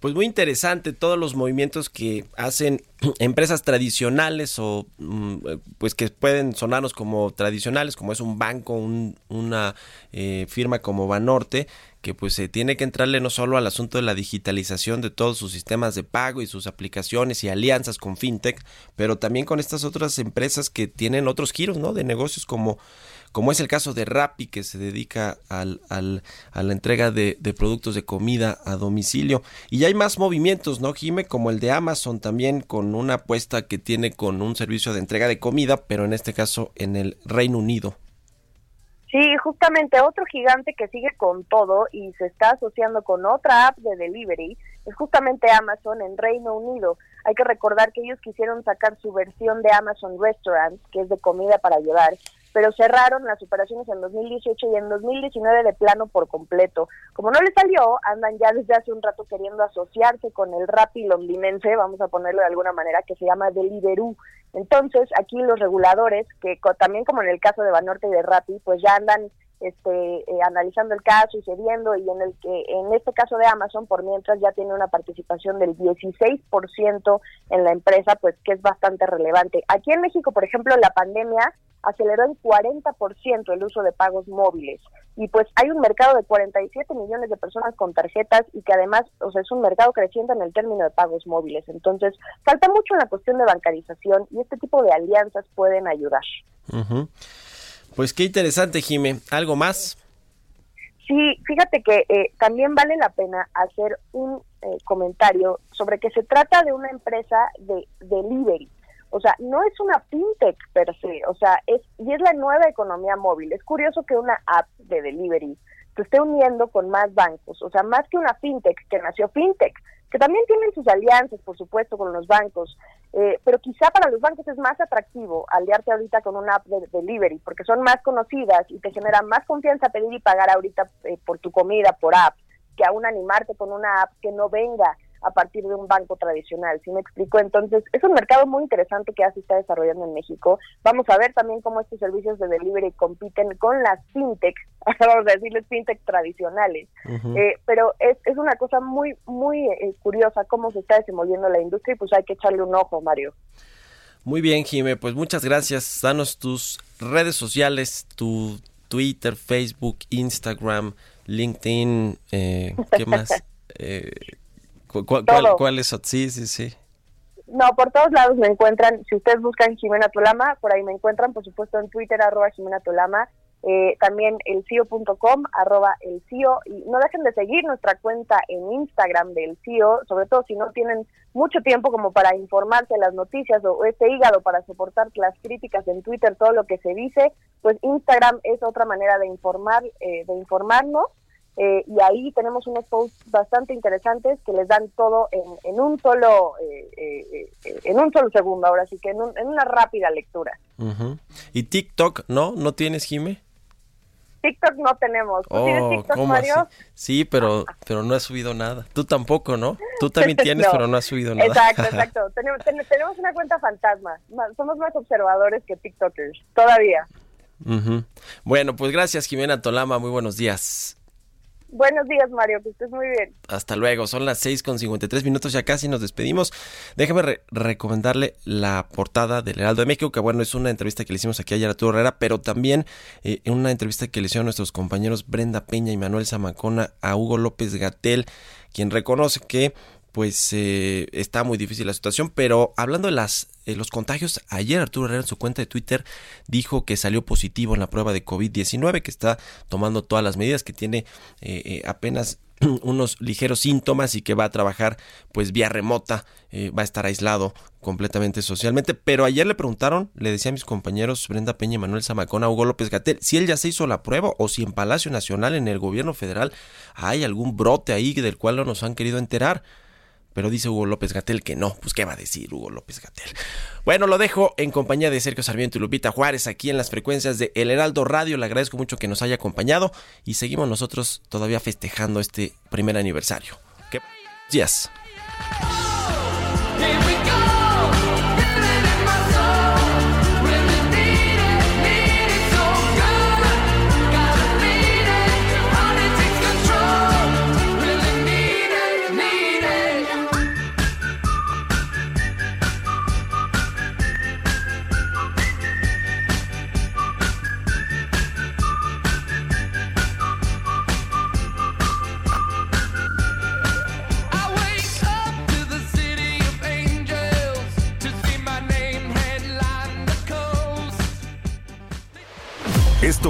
Pues muy interesante todos los movimientos que hacen empresas tradicionales o mm, pues que pueden sonarnos como tradicionales, como es un banco, una eh, firma como Banorte, que pues se tiene que entrarle no solo al asunto de la digitalización de todos sus sistemas de pago y sus aplicaciones y alianzas con fintech, pero también con estas otras empresas que tienen otros giros, ¿no? De negocios como como es el caso de Rappi, que se dedica al, al, a la entrega de, de, productos de comida a domicilio. Y hay más movimientos, ¿no, Jime? Como el de Amazon también, con una apuesta que tiene con un servicio de entrega de comida, pero en este caso en el Reino Unido. Sí, justamente otro gigante que sigue con todo y se está asociando con otra app de delivery es justamente Amazon en Reino Unido. Hay que recordar que ellos quisieron sacar su versión de Amazon Restaurant, que es de comida para llevar, pero cerraron las operaciones en 2018 y en 2019 de plano por completo. Como no les salió, andan ya desde hace un rato queriendo asociarse con el Rappi londinense, vamos a ponerlo de alguna manera, que se llama Deliveroo. Entonces, aquí los reguladores, que también como en el caso de Banorte y de Rappi, pues ya andan este, eh, analizando el caso y cediendo y en el que en este caso de Amazon por mientras ya tiene una participación del 16% en la empresa pues que es bastante relevante. Aquí en México por ejemplo la pandemia aceleró en 40% el uso de pagos móviles. Y pues hay un mercado de 47 millones de personas con tarjetas y que además o sea es un mercado creciente en el término de pagos móviles. Entonces falta mucho en la cuestión de bancarización y este tipo de alianzas pueden ayudar pues qué interesante, Jime. ¿Algo más? Sí, fíjate que eh, también vale la pena hacer un eh, comentario sobre que se trata de una empresa de delivery. O sea, no es una fintech per se, o sea, es y es la nueva economía móvil. Es curioso que una app de delivery se esté uniendo con más bancos, o sea, más que una fintech que nació fintech, que también tienen sus alianzas, por supuesto, con los bancos, eh, pero quizá para los bancos es más atractivo aliarte ahorita con una app de delivery, porque son más conocidas y te generan más confianza pedir y pagar ahorita eh, por tu comida, por app, que aún animarte con una app que no venga a partir de un banco tradicional, ¿sí me explico? Entonces, es un mercado muy interesante que así está desarrollando en México. Vamos a ver también cómo estos servicios de delivery compiten con las fintech, vamos a decirles fintech tradicionales. Eh, pero es, es una cosa muy, muy eh, curiosa cómo se está desenvolviendo la industria y pues hay que echarle un ojo, Mario. Muy bien, Jime, pues muchas gracias. Danos tus redes sociales, tu Twitter, Facebook, Instagram, LinkedIn, eh, ¿qué más? Eh, ¿Cuál, cuál, es? Sí, sí, sí. No, por todos lados me encuentran. Si ustedes buscan Jimena Tolama, por ahí me encuentran, por supuesto en Twitter, arroba Jimena Tolama. Eh, también el CIO.com, arroba el CIO. Y no dejen de seguir nuestra cuenta en Instagram del CIO, sobre todo si no tienen mucho tiempo como para informarse las noticias o ese hígado para soportar las críticas en Twitter, todo lo que se dice, pues Instagram es otra manera de informar, eh, de informarnos eh, y ahí tenemos unos posts bastante interesantes que les dan todo en, un solo eh, eh, en un solo segundo ahora sí que en, una rápida lectura. Y TikTok no no tienes Jime TikTok no tenemos. ¿Tú tienes oh, TikTok Mario sí pero pero no has subido nada. Tú tampoco no tú también tienes pero no has subido nada. Exacto exacto. Tenemos, tenemos una cuenta fantasma. Somos más observadores que TikTokers todavía. Bueno pues gracias Jimena Tolama. Muy buenos días Buenos días, Mario, que estés muy bien. Hasta luego, son las 6 con 53 minutos, ya casi nos despedimos. Déjame recomendarle la portada del Heraldo de México, que bueno, es una entrevista que le hicimos aquí ayer a Arturo Herrera, pero también eh, una entrevista que le hicieron nuestros compañeros Brenda Peña y Manuel Zamacona a Hugo López Gatel, quien reconoce que pues eh, está muy difícil la situación, pero hablando de las eh, los contagios, ayer Arturo Herrera en su cuenta de Twitter dijo que salió positivo en la prueba de COVID-19, que está tomando todas las medidas, que tiene eh, apenas unos ligeros síntomas y que va a trabajar pues vía remota, va a estar aislado completamente socialmente, pero ayer le preguntaron, le decía a mis compañeros Brenda Peña y Manuel Zamacona, Hugo López Gatel, si él ya se hizo la prueba o si en Palacio Nacional, en el gobierno federal, hay algún brote ahí del cual no nos han querido enterar. Pero dice Hugo López Gatel que no. Pues qué va a decir Hugo López Gatel. Bueno, lo dejo en compañía de Sergio Sarmiento y Lupita Juárez aquí en las frecuencias de El Heraldo Radio. Le agradezco mucho que nos haya acompañado y seguimos nosotros todavía festejando este primer aniversario. ¿Qué días?